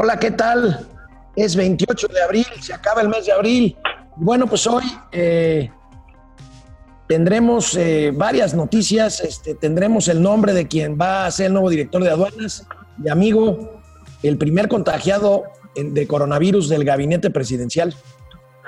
Hola, ¿qué tal? Es 28 de abril, se acaba el mes de abril. Bueno, pues hoy eh, tendremos eh, varias noticias. Este, tendremos el nombre de quien va a ser el nuevo director de aduanas, mi amigo, el primer contagiado de coronavirus del gabinete presidencial.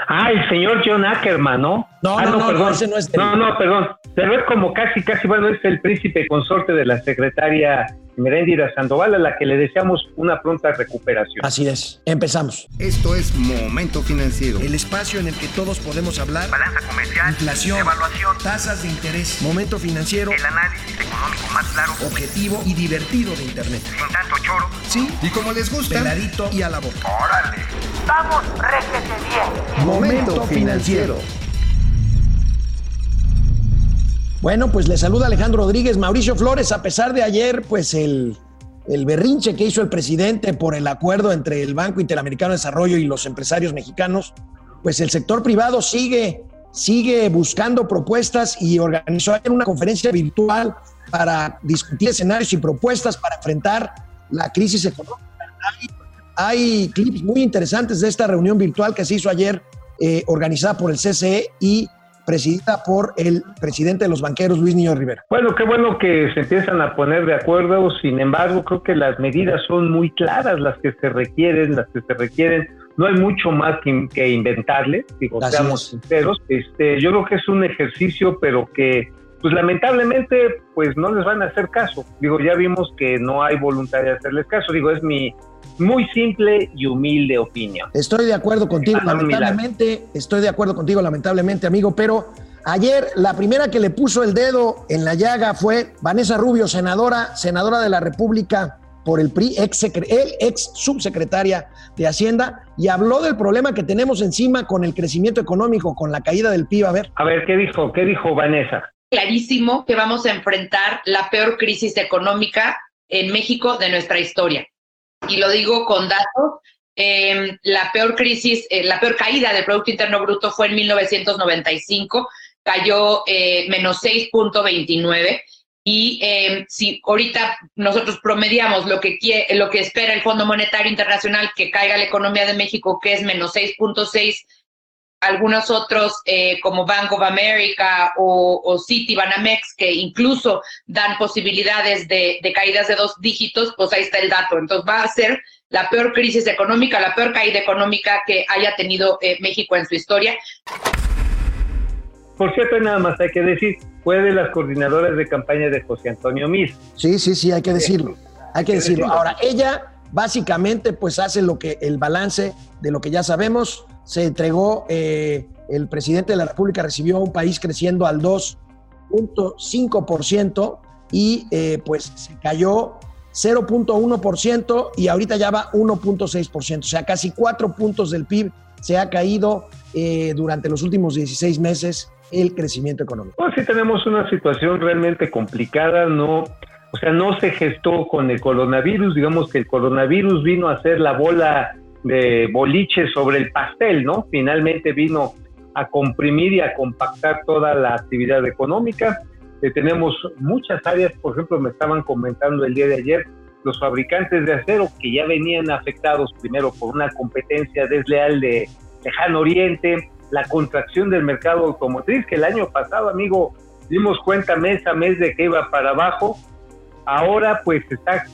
Ah, el señor John Ackerman, ¿no? No, ah, no, no, perdón. ese no es. No, no, perdón. Pero es como casi, casi, bueno, es el príncipe consorte de la secretaria Meréndira Sandoval, a la que le deseamos una pronta recuperación. Así es. Empezamos. Esto es Momento Financiero. El espacio en el que todos podemos hablar. Balanza comercial. Inflación. Evaluación. Tasas de interés. Momento financiero. El análisis económico más claro. Objetivo y divertido de Internet. Sin tanto choro. Sí. Y como les gusta, Peladito y a la boca. ¡Órale! ¡Vamos, bien! Momento Financiero. Bueno, pues le saluda Alejandro Rodríguez, Mauricio Flores, a pesar de ayer, pues el, el berrinche que hizo el presidente por el acuerdo entre el Banco Interamericano de Desarrollo y los empresarios mexicanos, pues el sector privado sigue, sigue buscando propuestas y organizó ayer una conferencia virtual para discutir escenarios y propuestas para enfrentar la crisis económica. Hay, clips muy interesantes de esta reunión virtual que se hizo ayer, eh, organizada por el CCE y presidida por el presidente de los banqueros, Luis Niño Rivera. Bueno, qué bueno que se empiezan a poner de acuerdo, sin embargo, creo que las medidas son muy claras, las que se requieren, las que se requieren. No hay mucho más que, que inventarle, digo, Así seamos es. sinceros. Este, yo creo que es un ejercicio, pero que, pues lamentablemente, pues no les van a hacer caso. Digo, ya vimos que no hay voluntad de hacerles caso. Digo, es mi muy simple y humilde opinión. Estoy de acuerdo contigo, Ah, lamentablemente, estoy de acuerdo contigo, lamentablemente, amigo, pero ayer la primera que le puso el dedo en la llaga fue Vanessa Rubio, senadora, senadora de la República por el PRI, ex, el ex subsecretaria de Hacienda, y habló del problema que tenemos encima con el crecimiento económico, con la caída del PIB. A ver, A ver, ¿qué dijo? ¿Qué dijo Vanessa? Clarísimo que vamos a enfrentar la peor crisis económica en México de nuestra historia. Y lo digo con datos. eh, la peor crisis, eh, la peor caída del Producto Interno Bruto fue en 1995, cayó eh, menos 6.29. Y eh, si ahorita nosotros promediamos lo que, quie- lo que espera el Fondo Monetario Internacional que caiga la economía de México, que es menos 6.6, algunos otros eh, como Bank of America o, o Citibanamex que incluso dan posibilidades de, de caídas de dos dígitos, pues ahí está el dato. Entonces va a ser la peor crisis económica, la peor caída económica que haya tenido eh, México en su historia. Por cierto, nada más hay que decir, fue de las coordinadoras de campaña de José Antonio Mir. sí, sí, sí, hay que decirlo, hay que decirlo. Ahora, ella básicamente pues hace lo que el balance de lo que ya sabemos, se entregó, eh, el presidente de la República recibió un país creciendo al 2.5% y eh, pues se cayó 0.1% y ahorita ya va 1.6%, o sea, casi cuatro puntos del PIB se ha caído eh, durante los últimos 16 meses el crecimiento económico. Pues sí tenemos una situación realmente complicada, no, o sea, no se gestó con el coronavirus, digamos que el coronavirus vino a ser la bola de boliche sobre el pastel, ¿no? Finalmente vino a comprimir y a compactar toda la actividad económica. Eh, tenemos muchas áreas, por ejemplo, me estaban comentando el día de ayer, los fabricantes de acero que ya venían afectados primero por una competencia desleal de lejano oriente, la contracción del mercado automotriz, que el año pasado, amigo, dimos cuenta mes a mes de que iba para abajo, ahora pues está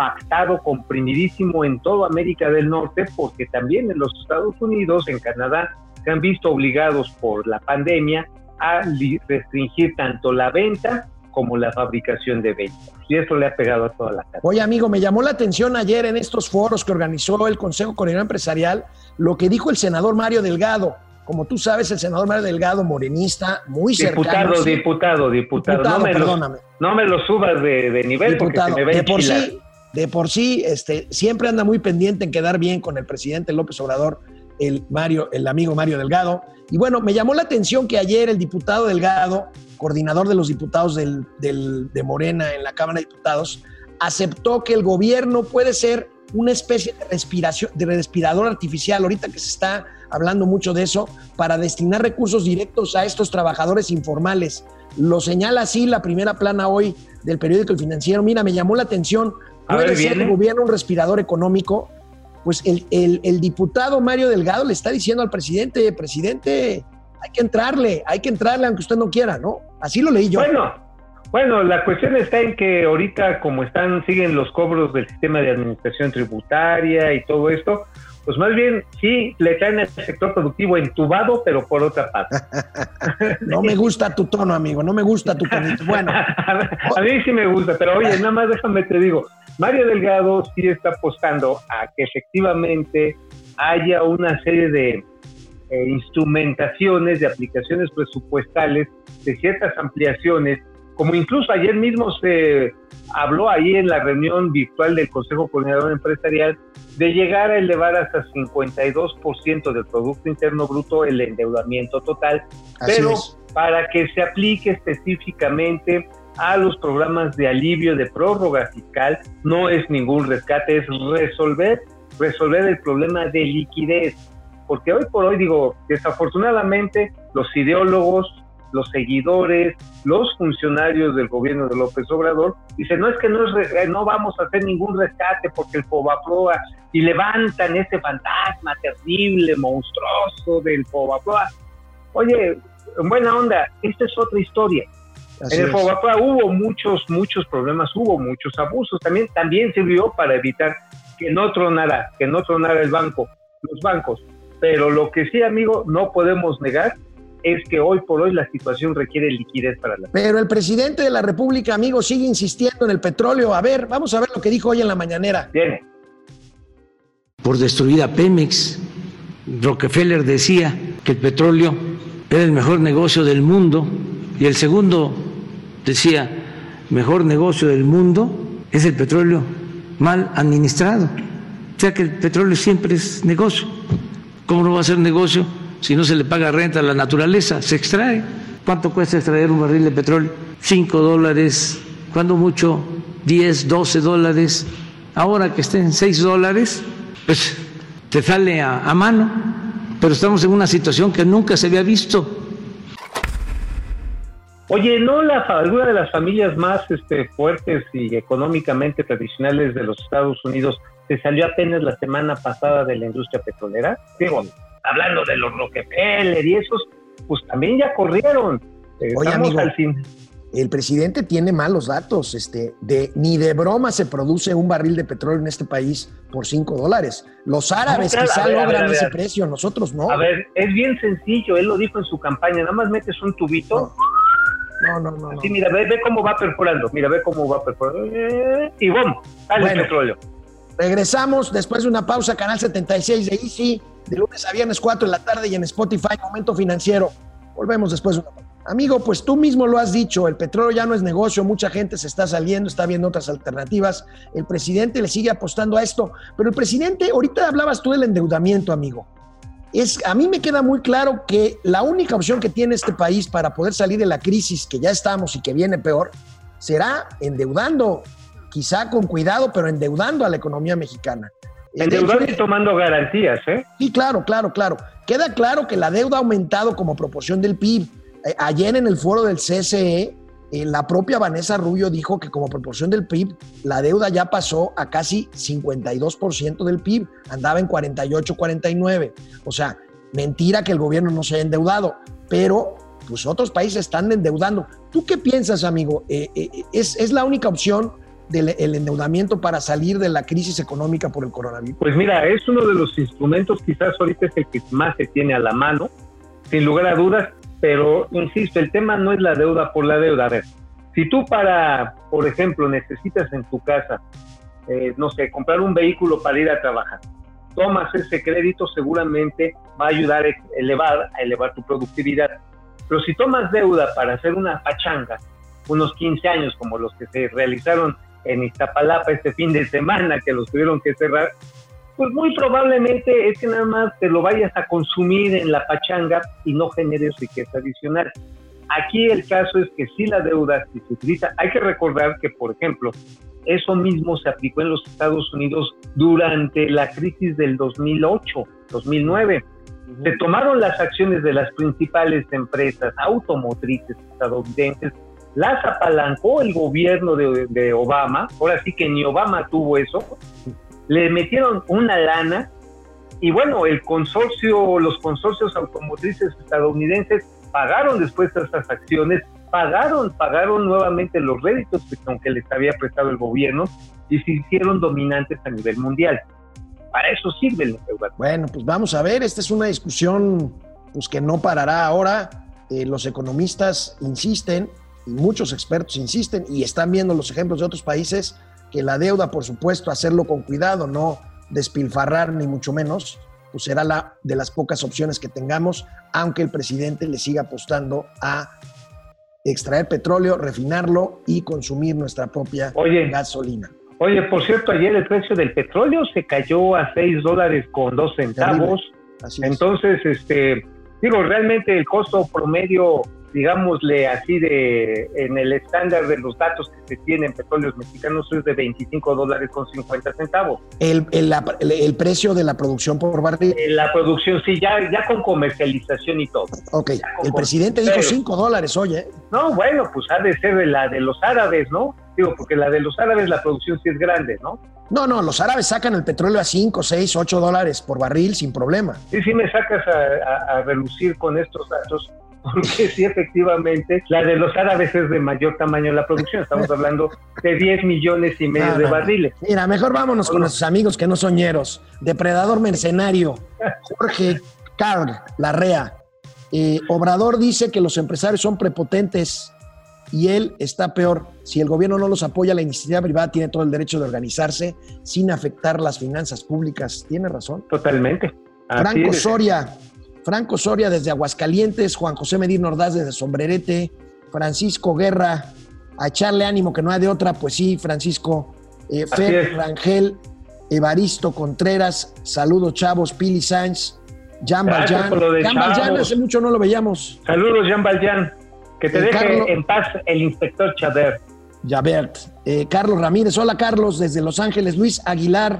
compactado, comprimidísimo en toda América del Norte, porque también en los Estados Unidos, en Canadá, se han visto obligados por la pandemia a restringir tanto la venta como la fabricación de vehículos. Y eso le ha pegado a toda la cadena. Oye, amigo, me llamó la atención ayer en estos foros que organizó el Consejo Coordinador Empresarial lo que dijo el senador Mario Delgado. Como tú sabes, el senador Mario Delgado, morenista, muy cercano. Diputado, sí, diputado, diputado. diputado, no, me perdóname. Lo, no me lo subas de, de nivel diputado. porque se me a De por sí, de por sí, este, siempre anda muy pendiente en quedar bien con el presidente López Obrador, el Mario, el amigo Mario Delgado. Y bueno, me llamó la atención que ayer el diputado Delgado, coordinador de los diputados de Morena en la Cámara de Diputados, aceptó que el gobierno puede ser una especie de respiración, de respirador artificial, ahorita que se está hablando mucho de eso, para destinar recursos directos a estos trabajadores informales. Lo señala así la primera plana hoy del periódico El Financiero. Mira, me llamó la atención. A Puede ver, ser viene. el gobierno un respirador económico. pues el, el- el diputado Mario Delgado le está diciendo al presidente, presidente, hay que entrarle, hay que entrarle aunque usted no quiera, ¿no? Así lo leí yo. Bueno, bueno, la cuestión está en que ahorita como están, siguen los cobros del sistema de administración tributaria y todo esto, pues más bien sí le traen al sector productivo entubado, pero por otra parte. No me gusta tu tono, amigo, no me gusta tu tonito. Bueno, a mí sí me gusta, pero oye, nada más déjame te digo, Mario Delgado sí está apostando a que efectivamente haya una serie de eh, instrumentaciones, de aplicaciones presupuestales, de ciertas ampliaciones, como incluso ayer mismo se habló ahí en la reunión virtual del Consejo Coordinador Empresarial de llegar a elevar hasta 52% del Producto Interno Bruto el endeudamiento total así pero es. para que se aplique específicamente a los programas de alivio de prórroga fiscal, no es ningún rescate, es resolver, resolver el problema de liquidez. Porque hoy por hoy, digo, desafortunadamente, los ideólogos, los seguidores, los funcionarios del gobierno de López Obrador dicen, no es que no, es re- no vamos a hacer ningún rescate porque el Fobaproa, y levantan ese fantasma terrible, monstruoso del Fobaproa. Oye, en buena onda, esta es otra historia. Así en el. Fobaproa hubo muchos, muchos problemas, hubo muchos abusos. También, también sirvió para evitar que no tronara, que no tronara el banco, los bancos. Pero lo que sí, amigo, no podemos negar es que hoy por hoy la situación requiere liquidez para la Pero el presidente de la República, amigo, sigue insistiendo en el petróleo. A ver, vamos a ver lo que dijo hoy en la mañanera. Viene. por destruir a Pemex. Rockefeller decía que el petróleo era el mejor negocio del mundo y el segundo decía, mejor negocio del mundo es el petróleo mal administrado. O sea que el petróleo siempre es negocio. ¿Cómo no va a ser negocio si no se le paga renta a la naturaleza? Se extrae. ¿Cuánto cuesta extraer un barril de petróleo? Cinco dólares, cuando mucho 10, 12 dólares. Ahora que estén 6 dólares, pues te sale a, mano. Pero estamos en una situación que nunca se había visto. Oye, ¿no la, alguna de las familias más este, fuertes y económicamente tradicionales de los Estados Unidos se salió apenas la semana pasada de la industria petrolera? Digo, hablando de los Rockefeller y esos, pues también ya corrieron. Estamos amigo. al fin. El presidente tiene malos datos. Este, de, ni de broma se produce un barril de petróleo en este país por 5 dólares. Los árabes claro, quizá ver, ver, logran ver. ese precio, nosotros no. A ver, es bien sencillo, él lo dijo en su campaña, nada más metes un tubito, No, no, no. no. así mira, ve, ve cómo va perforando, mira, ve cómo va perforando, eh, y ¡bum! Sale Bueno. el petróleo. Regresamos después de una pausa, Canal 76 de Easy, de lunes a viernes 4 de la tarde y en Spotify, Momento Financiero. Volvemos después de una pausa. Amigo, pues tú mismo lo has dicho, el petróleo ya no es negocio, mucha gente se está saliendo, está viendo otras alternativas, el presidente le sigue apostando a esto, pero el presidente, ahorita hablabas tú del endeudamiento, amigo. Es, a mí me queda muy claro que la única opción que tiene este país para poder salir de la crisis que ya estamos y que viene peor será endeudando, quizá con cuidado, pero endeudando a la economía mexicana. De Endeudando hecho, y tomando garantías, ¿eh? Sí, claro, claro, claro. Queda claro que la deuda ha aumentado como proporción del PIB. Eh, ayer en el foro del CCE, eh, la propia Vanessa Rubio dijo que como proporción del PIB, la deuda ya pasó a casi 52% del PIB, andaba en 48, 49. O sea, mentira que el gobierno no se haya endeudado, pero pues otros países están endeudando. ¿Tú qué piensas, amigo? Eh, eh, ¿es, ¿Es la única opción del el endeudamiento para salir de la crisis económica por el coronavirus? Pues mira, es uno de los instrumentos, quizás ahorita es el que más se tiene a la mano, sin lugar a dudas, pero insisto, el tema no es la deuda por la deuda. A ver, si tú para, por ejemplo, necesitas en tu casa, eh, no sé, comprar un vehículo para ir a trabajar, tomas ese crédito, seguramente va a ayudar a elevar, a elevar tu productividad. Pero si tomas deuda para hacer una pachanga, unos 15 años como los que se realizaron en Iztapalapa este fin de semana, que los tuvieron que cerrar, pues muy probablemente es que nada más te lo vayas a consumir en la pachanga y no generes riqueza adicional. Aquí el caso es que si la deuda si se utiliza, hay que recordar que, por ejemplo, eso mismo se aplicó en los Estados Unidos durante la crisis del 2008, 2009. Se tomaron las acciones de las principales empresas automotrices estadounidenses, las apalancó el gobierno de, Obama, ahora sí que ni Obama tuvo eso, le metieron una lana y bueno, el consorcio, los consorcios automotrices estadounidenses pagaron después estas acciones, pagaron, pagaron nuevamente los réditos que aunque les había prestado el gobierno y se hicieron dominantes a nivel mundial. Para eso sirve el. Bueno, pues vamos a ver, esta es una discusión pues que no parará ahora. Eh, los economistas insisten muchos expertos insisten y están viendo los ejemplos de otros países que la deuda, por supuesto, hacerlo con cuidado, no despilfarrar ni mucho menos, pues será la de las pocas opciones que tengamos, aunque el presidente le siga apostando a extraer petróleo, refinarlo y consumir nuestra propia Oye. gasolina. Oye, por cierto, ayer el precio del petróleo se cayó a 6 dólares con 2 centavos. Así es. Entonces, este, digo, realmente el costo promedio, digámosle así, de en el estándar de los datos que se tienen en petróleos mexicanos es de 25 dólares con 50 centavos. El, el- el- el precio de la producción por barril, Eh, La producción, sí, ya, ya con comercialización y todo. ok, el presidente dijo Pero- 5 dólares, oye, No, bueno, pues ha de ser de la de los árabes, ¿no? Digo, porque la de los árabes la producción sí es grande, ¿no? no, no, los árabes sacan el petróleo a 5, 6, 8 dólares por barril sin problema. Sí, sí me sacas a, a- a relucir con estos datos, porque sí, efectivamente, la de los árabes es de mayor tamaño en la producción. Estamos hablando de 10 millones y medio No, de no, barriles. Mira, mejor vámonos con nuestros amigos que no son ñeros. Depredador mercenario, Jorge Carl Larrea. Eh, Obrador dice que los empresarios son prepotentes y él está peor. Si el gobierno no los apoya, la iniciativa privada tiene todo el derecho de organizarse sin afectar las finanzas públicas. Tiene razón. Totalmente. Así Franco es. Soria, Franco Soria desde Aguascalientes, Juan José Medina Ordaz desde Sombrerete, Francisco Guerra, a echarle ánimo que no hay de otra, pues sí, Francisco, eh, Fer. Rangel, Evaristo Contreras, saludos chavos, Pili Sánchez, Jan Gracias Valjean. Jan Valjean hace mucho no lo veíamos. Saludos, Jean Valjean. Que te Eh, deje Carlos- en paz el inspector Chader. Javert. Eh, Carlos Ramírez, hola Carlos, desde Los Ángeles. Luis Aguilar,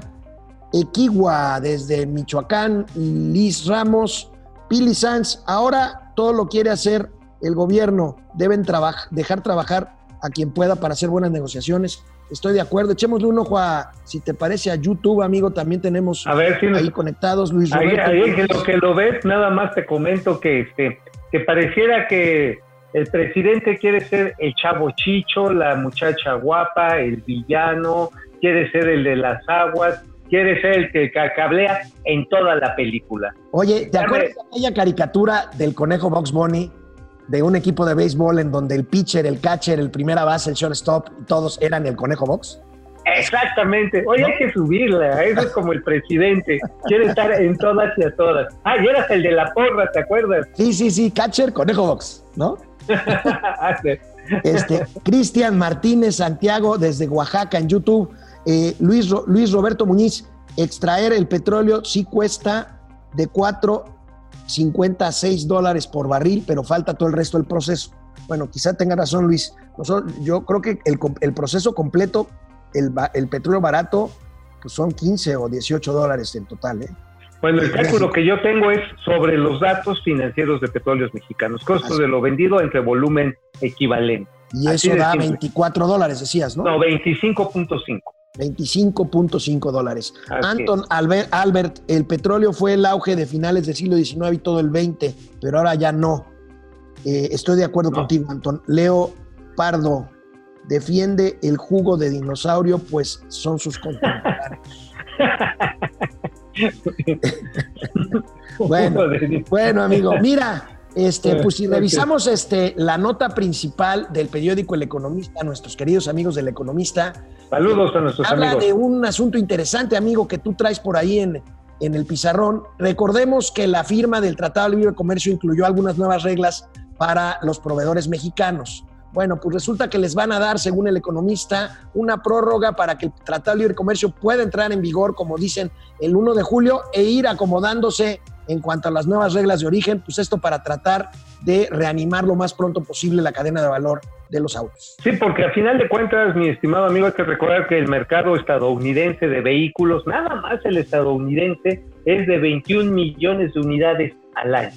Equigua, desde Michoacán. Liz Ramos, Pili Sanz. Ahora todo lo quiere hacer el gobierno. Deben traba- dejar trabajar a quien pueda para hacer buenas negociaciones. Estoy de acuerdo. Echémosle un ojo a, si te parece, a YouTube, amigo. También tenemos A ver si nos- ahí conectados Luis Ahí, Roberto. ahí que lo que lo ves, nada más te comento que este que pareciera que el presidente quiere ser el chavo chicho, la muchacha guapa, el villano, quiere ser el de las aguas, quiere ser el que ca- cablea en toda la película. Oye, ¿te acuerdas de aquella caricatura del conejo Box Bunny? De un equipo de béisbol en donde el pitcher, el catcher, el primera base, el shortstop, todos eran el conejo Box. Exactamente. Oye, hay que subirla. Eso es como el presidente. Quiere estar en todas y a todas. Ah, y eras el de la porra, ¿te acuerdas? Sí, sí, sí, catcher, conejo Box, ¿no? Este, Cristian Martínez Santiago desde Oaxaca en YouTube. Eh, Luis, Luis Roberto Muñiz, extraer el petróleo sí cuesta de 4.50 a 6 dólares por barril, pero falta todo el resto del proceso. Bueno, quizá tenga razón Luis. Nosotros- yo creo que el, proceso completo, el, el petróleo barato, pues son 15 o 18 dólares en total. ¿eh? Bueno, el cálculo que yo tengo es sobre los datos financieros de petróleos mexicanos, costo Así. de lo vendido entre volumen equivalente. Y Así eso da simple. 24 dólares, decías, ¿no? No, 25.5. 25.5 dólares. Anton Albert, Albert, el petróleo fue el auge de finales del siglo XIX y todo el XX, pero ahora ya no. Eh, estoy de acuerdo No. contigo, Anton. Leo Pardo defiende el jugo de dinosaurio, pues son sus contemporáneos. Bueno, Bueno, amigo, mira, este, pues si revisamos este, la nota principal del periódico El Economista, nuestros queridos amigos del Economista, Saludos a nuestros Habla amigos. de un asunto interesante, amigo, que tú traes por ahí en, en el pizarrón. Recordemos que la firma del Tratado de Libre Comercio incluyó algunas nuevas reglas para los proveedores mexicanos. Bueno, pues resulta que les van a dar, según el economista, una prórroga para que el Tratado de Libre Comercio pueda entrar en vigor, como dicen, el 1 de julio e ir acomodándose en cuanto a las nuevas reglas de origen, pues esto para tratar de reanimar lo más pronto posible la cadena de valor de los autos. Sí, porque a final de cuentas, mi estimado amigo, hay que recordar que el mercado estadounidense de vehículos, nada más el estadounidense, es de 21 millones de unidades al año.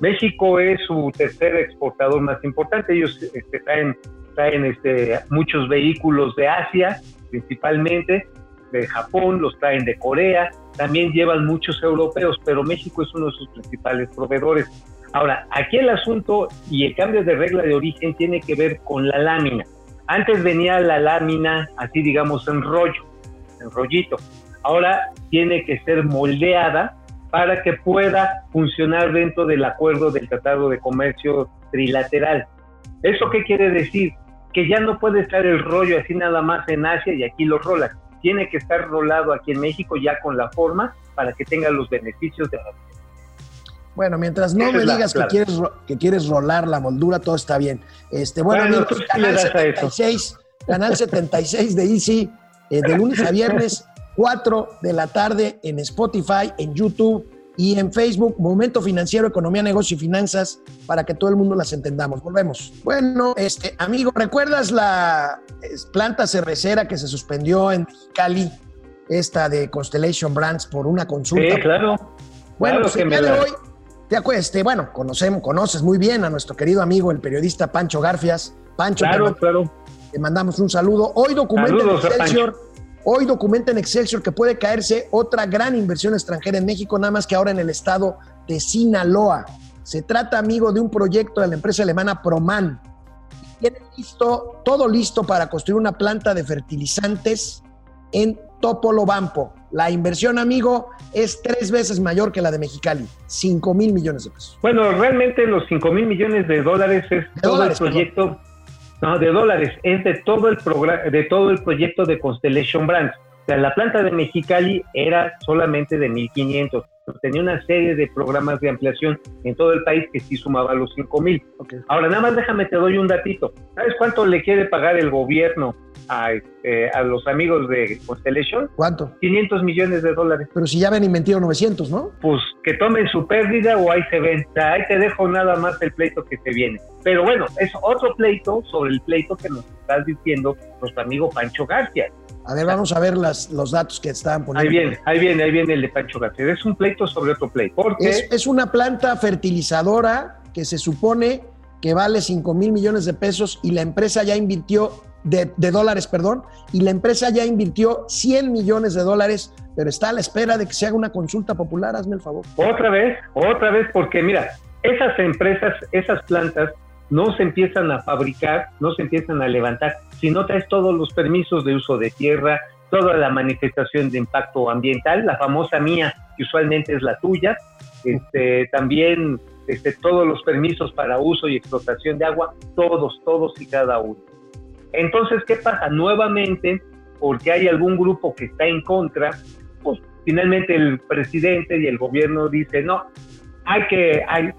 México es su tercer exportador más importante. Ellos este, traen, traen este, muchos vehículos de Asia, principalmente, de Japón, los traen de Corea, también llevan muchos europeos, pero México es uno de sus principales proveedores. Ahora, aquí el asunto y el cambio de regla de origen tiene que ver con la lámina. Antes venía la lámina así, digamos, en rollo, en rollito. Ahora tiene que ser moldeada para que pueda funcionar dentro del acuerdo del Tratado de Comercio Trilateral. ¿Eso qué quiere decir? Que ya no puede estar el rollo así nada más en Asia y aquí lo rolas. Tiene que estar rolado aquí en México ya con la forma para que tenga los beneficios de la bueno, mientras no me digas que, quieres, que quieres rolar la moldura, todo está bien. Este, bueno, amigos, canal 76, canal 76 de Easy, eh, de lunes a viernes, 4 de la tarde en Spotify, en YouTube y en Facebook, Momento Financiero, Economía, Negocio y Finanzas, para que todo el mundo las entendamos. Volvemos. Bueno, este, amigo, ¿recuerdas la planta cervecera que se suspendió en Cali, esta de Constellation Brands, por una consulta? Sí, claro. Bueno, pues el día de hoy te este, bueno, conocemos, conoces muy bien a nuestro querido amigo, el periodista Pancho Garfias. Pancho, claro, te, claro. te mandamos un saludo. Hoy documenta en Excelsior, hoy documenta en Excelsior que puede caerse otra gran inversión extranjera en México, nada más que ahora en el estado de Sinaloa. Se trata, amigo, de un proyecto de la empresa alemana Proman. Tiene listo, todo listo para construir una planta de fertilizantes en Topolobampo. La inversión, amigo, es tres veces mayor que la de Mexicali, 5 mil millones de pesos. Bueno, realmente los 5 mil millones de dólares es todo el proyecto, no, de dólares, es de todo el programa, de todo el proyecto de Constellation Brands. O sea, la planta de Mexicali era solamente de 1.500 tenía una serie de programas de ampliación en todo el país que sí sumaba los 5 mil. Ahora, nada más déjame, te doy un datito. ¿Sabes cuánto le quiere pagar el gobierno a, este, a los amigos de Constellation? ¿Cuánto? 500 millones de dólares. Pero si ya ven inventado 900, ¿no? Pues que tomen su pérdida o ahí se ven. O sea, ahí te dejo nada más el pleito que se viene. Pero bueno, es otro pleito sobre el pleito que nos estás diciendo nuestro amigo Pancho García. A ver, vamos a ver las, los datos que estaban poniendo. Ahí viene, ahí viene, ahí viene el de Pancho García. Es un pleito sobre otro pleito. Porque... Es, es una planta fertilizadora que se supone que vale 5 mil millones de pesos y la empresa ya invirtió, de, de, dólares, perdón, y la empresa ya invirtió 100 millones de dólares, pero está a la espera de que se haga una consulta popular, hazme el favor. Otra vez, otra vez, porque mira, esas empresas, esas plantas no se empiezan a fabricar, no se empiezan a levantar, si no traes todos los permisos de uso de tierra, toda la manifestación de impacto ambiental, la famosa mía, que usualmente es la tuya, este, también este, todos los permisos para uso y explotación de agua, todos, todos y cada uno. Entonces, ¿qué pasa? Nuevamente, porque hay algún grupo que está en contra, pues finalmente el presidente y el gobierno dicen, no, hay que, hay,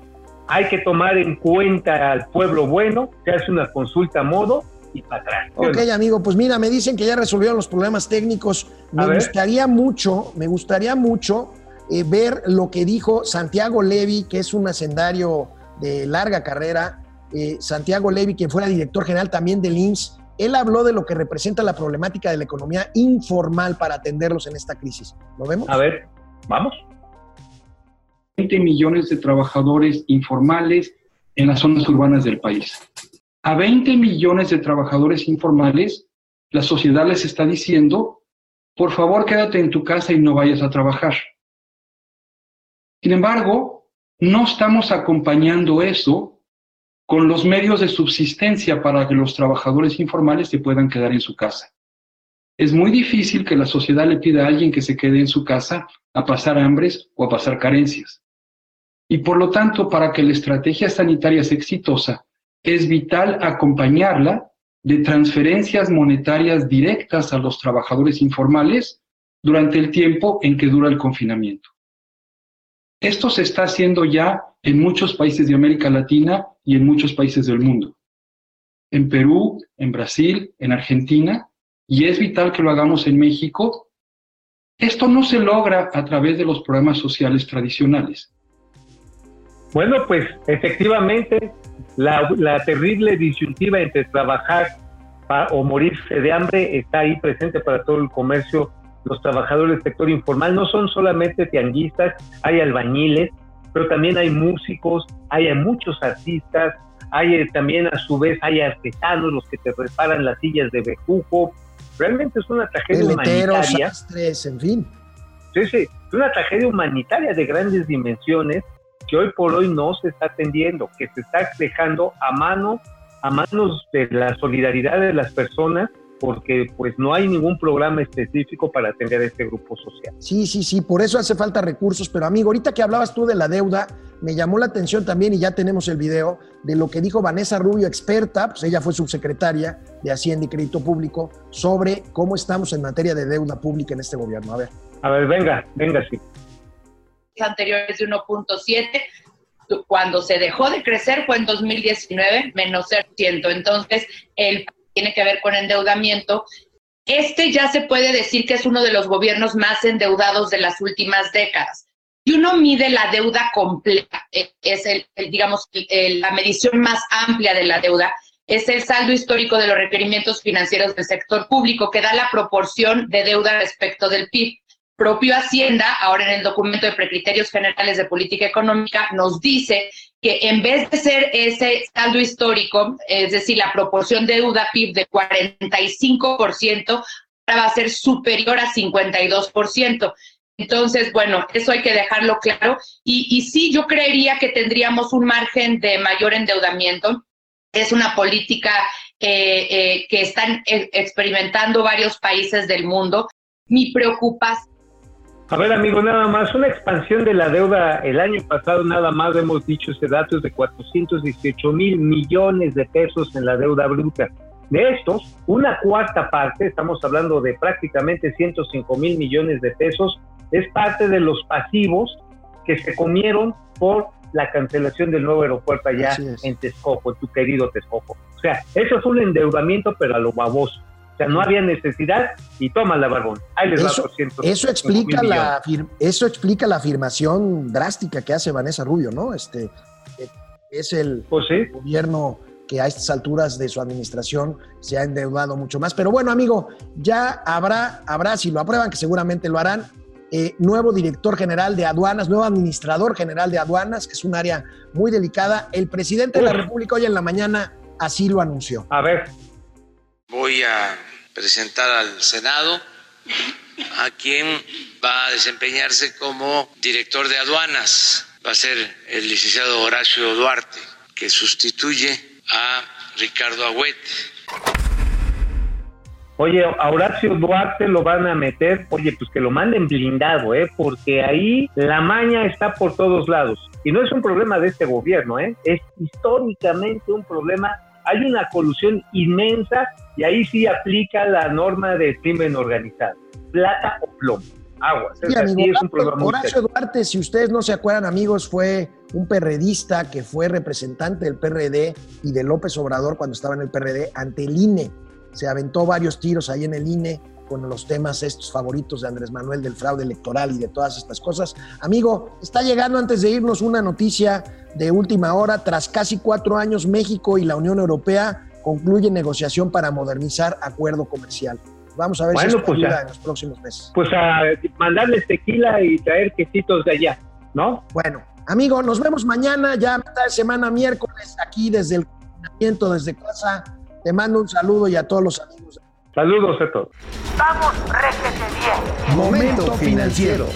hay que tomar en cuenta al pueblo bueno, se hace una consulta a modo y para atrás. Ok, amigo, pues mira, me dicen que ya resolvieron los problemas técnicos. Me gustaría mucho, me gustaría mucho eh, ver lo que dijo Santiago Levi, que es un hacendario de larga carrera. Eh, Santiago Levi, quien fuera director general también del IMSS, él habló de lo que representa la problemática de la economía informal para atenderlos en esta crisis. ¿Lo vemos? A ver, vamos. 20 millones de trabajadores informales en las zonas urbanas del país. A 20 millones de trabajadores informales, la sociedad les está diciendo, por favor quédate en tu casa y no vayas a trabajar. Sin embargo, no estamos acompañando eso con los medios de subsistencia para que los trabajadores informales se puedan quedar en su casa. Es muy difícil que la sociedad le pida a alguien que se quede en su casa a pasar hambres o a pasar carencias. Y por lo tanto, para que la estrategia sanitaria sea exitosa, es vital acompañarla de transferencias monetarias directas a los trabajadores informales durante el tiempo en que dura el confinamiento. Esto se está haciendo ya en muchos países de América Latina y en muchos países del mundo. En Perú, en Brasil, en Argentina, y es vital que lo hagamos en México. Esto no se logra a través de los programas sociales tradicionales. Bueno, pues efectivamente la, terrible disyuntiva entre trabajar o morirse de hambre está ahí presente para todo el comercio. Los trabajadores del sector informal no son solamente tianguistas, hay albañiles, pero también hay músicos, hay muchos artistas, hay eh, también a su vez hay artesanos, los que te reparan las sillas de bejuco, realmente es una tragedia humanitaria. sastres, en fin. Sí, sí, es una tragedia humanitaria de grandes dimensiones que hoy por hoy no se está atendiendo, que se está dejando a mano, a manos de la solidaridad de las personas, porque pues no hay ningún programa específico para atender a este grupo social. Sí, sí, sí, por eso hace falta recursos. Pero amigo, ahorita que hablabas tú de la deuda, me llamó la atención también, y ya tenemos el video, de lo que dijo Vanessa Rubio, experta, pues ella fue subsecretaria de Hacienda y Crédito Público, sobre cómo estamos en materia de deuda pública en este gobierno. A ver. A ver, venga, venga, sí. Anteriores de 1.7. Cuando se dejó de crecer fue en 2019, menos 0%. Entonces, el tiene que ver con endeudamiento. Este ya se puede decir que es uno de los gobiernos más endeudados de las últimas décadas. Y uno mide la deuda completa, eh, es el, el, digamos, el, la medición más amplia de la deuda, es el saldo histórico de los requerimientos financieros del sector público, que da la proporción de deuda respecto del PIB propio Hacienda, ahora en el documento de precriterios generales de política económica, nos dice que en vez de ser ese saldo histórico, es decir, la proporción de deuda PIB de 45%, ahora va a ser superior a 52%. Entonces, bueno, eso hay que dejarlo claro. Y, y sí, yo creería que tendríamos un margen de mayor endeudamiento. Es una política eh, eh, que están experimentando varios países del mundo. Mi preocupación a ver, amigo, nada más, una expansión de la deuda el año pasado, nada más hemos dicho ese dato es de 418 mil millones de pesos en la deuda bruta. De estos, una cuarta parte, estamos hablando de prácticamente 105 mil millones de pesos, es parte de los pasivos que se comieron por la cancelación del nuevo aeropuerto allá en Texcoco, en tu querido Texcoco. O sea, eso fue un endeudamiento, pero a lo baboso. O sea, no había necesidad y toma la barbón. Ahí les eso, va 200, eso explica la eso explica la afirmación drástica que hace Vanessa Rubio, ¿no? Este es el pues sí. gobierno que a estas alturas de su administración se ha endeudado mucho más. Pero bueno, amigo, ya habrá, habrá, si lo aprueban, que seguramente lo harán, eh, nuevo director general de aduanas, nuevo administrador general de aduanas, que es un área muy delicada. El presidente Uf. de la República hoy en la mañana así lo anunció. A ver. Voy a presentar al Senado a quien va a desempeñarse como director de aduanas. Va a ser el licenciado Horacio Duarte, que sustituye a Ricardo Agüete. Oye, a Horacio Duarte lo van a meter, oye, pues que lo manden blindado, ¿eh? Porque ahí la maña está por todos lados. Y no es un problema de este gobierno, ¿eh? Es históricamente un problema. Hay una colusión inmensa y ahí sí aplica la norma de crimen organizado. Plata o plomo. Agua. Sí, amigo, es un problema Horacio Duarte, si ustedes no se acuerdan, amigos, fue un perredista que fue representante del PRD y de López Obrador cuando estaba en el PRD ante el INE se aventó varios tiros ahí en el INE con los temas estos favoritos de Andrés Manuel del fraude electoral y de todas estas cosas. Amigo, está llegando antes de irnos una noticia de última hora. Tras casi cuatro años, México y la Unión Europea concluyen negociación para modernizar acuerdo comercial. Vamos a ver bueno, si pues ayuda a, en los próximos meses. Pues a mandarles tequila y traer quesitos de allá, ¿no? Bueno, amigo, nos vemos mañana, ya mitad de semana, miércoles, aquí desde el confinamiento, desde casa. Te mando un saludo y a todos los amigos. Saludos a todos. Vamos, réjete bien. Momento financiero.